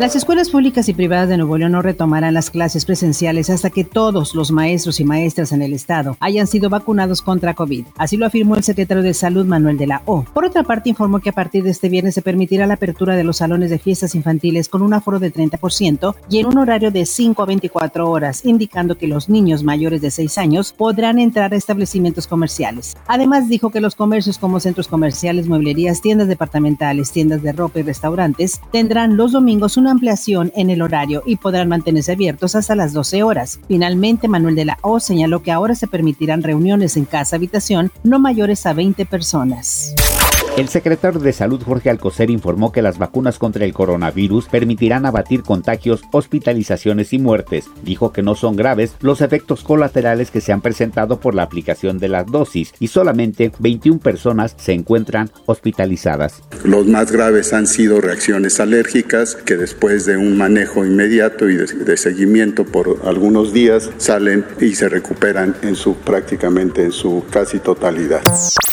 Las escuelas públicas y privadas de Nuevo León no retomarán las clases presenciales hasta que todos los maestros y maestras en el estado hayan sido vacunados contra COVID. Así lo afirmó el secretario de Salud Manuel de la O. Por otra parte, informó que a partir de este viernes se permitirá la apertura de los salones de fiestas infantiles con un aforo de 30% y en un horario de 5 a 24 horas, indicando que los niños mayores de 6 años podrán entrar a establecimientos comerciales. Además, dijo que los comercios como centros comerciales, mueblerías, tiendas departamentales, tiendas de ropa y restaurantes tendrán los domingos un una ampliación en el horario y podrán mantenerse abiertos hasta las 12 horas. Finalmente, Manuel de la O señaló que ahora se permitirán reuniones en casa habitación no mayores a 20 personas. El secretario de Salud Jorge Alcocer informó que las vacunas contra el coronavirus permitirán abatir contagios, hospitalizaciones y muertes. Dijo que no son graves los efectos colaterales que se han presentado por la aplicación de las dosis y solamente 21 personas se encuentran hospitalizadas. Los más graves han sido reacciones alérgicas que después de un manejo inmediato y de, seguimiento por algunos días salen y se recuperan en su prácticamente en su casi totalidad.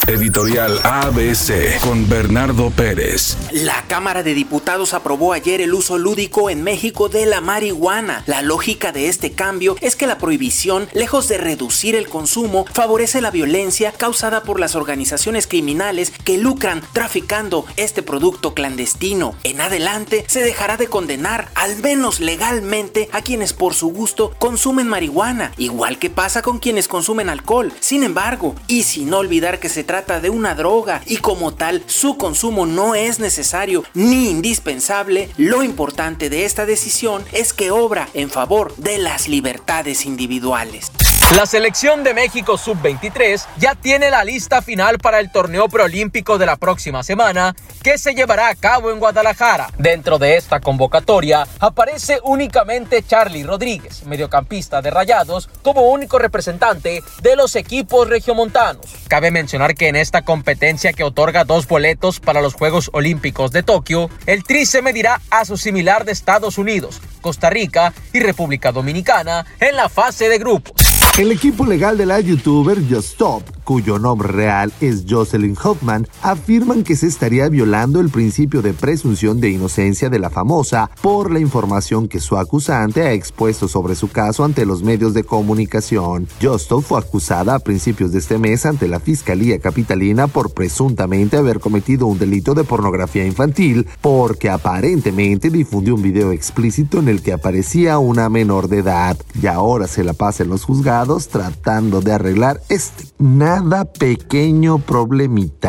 Editorial ABC con Bernardo Pérez. La Cámara de Diputados aprobó ayer el uso lúdico en México de la marihuana. La lógica de este cambio es que la prohibición, lejos de reducir el consumo, favorece la violencia causada por las organizaciones criminales que lucran traficando este producto clandestino. En adelante se dejará de condenar, al menos legalmente, a quienes por su gusto consumen marihuana, igual que pasa con quienes consumen alcohol. Sin embargo, y sin olvidar que se trata de una droga y como su consumo no es necesario ni indispensable, lo importante de esta decisión es que obra en favor de las libertades individuales. La selección de México sub-23 ya tiene la lista final para el torneo preolímpico de la próxima semana que se llevará a cabo en Guadalajara. Dentro de esta convocatoria aparece únicamente Charlie Rodríguez, mediocampista de Rayados, como único representante de los equipos regiomontanos. Cabe mencionar que en esta competencia que otorga dos boletos para los Juegos Olímpicos de Tokio, el Tri se medirá a su similar de Estados Unidos, Costa Rica y República Dominicana en la fase de grupos. El equipo legal de la youtuber Just Stop, cuyo nombre real es Jocelyn Hoffman, afirman que se estaría violando el principio de presunción de inocencia de la famosa por la información que su acusante ha expuesto sobre su caso ante los medios de comunicación. Stop fue acusada a principios de este mes ante la Fiscalía Capitalina por presuntamente haber cometido un delito de pornografía infantil porque aparentemente difundió un video explícito en el que aparecía una menor de edad y ahora se la pasa en los juzgados tratando de arreglar este nada pequeño problemita.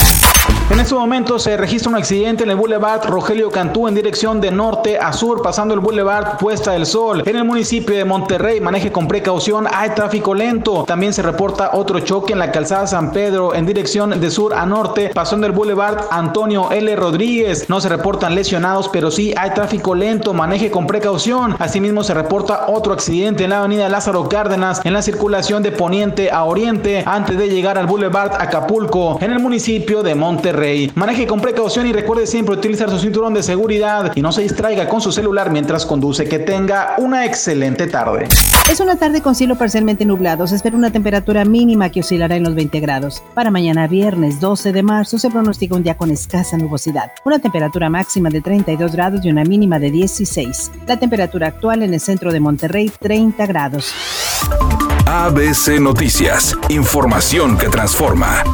En este momento se registra un accidente en el Boulevard Rogelio Cantú en dirección de norte a sur, pasando el Boulevard Puesta del Sol. En el municipio de Monterrey, maneje con precaución, hay tráfico lento. También se reporta otro choque en la calzada San Pedro en dirección de sur a norte, pasando el Boulevard Antonio L. Rodríguez. No se reportan lesionados, pero sí hay tráfico lento, maneje con precaución. Asimismo se reporta otro accidente en la avenida Lázaro Cárdenas en la circulación de poniente a oriente antes de llegar al Boulevard Acapulco en el municipio de Monterrey. Maneje con precaución y recuerde siempre utilizar su cinturón de seguridad y no se distraiga con su celular mientras conduce. Que tenga una excelente tarde. Es una tarde con cielo parcialmente nublado. Se espera una temperatura mínima que oscilará en los 20 grados. Para mañana viernes 12 de marzo se pronostica un día con escasa nubosidad. Una temperatura máxima de 32 grados y una mínima de 16. La temperatura actual en el centro de Monterrey 30 grados. ABC Noticias. Información que transforma.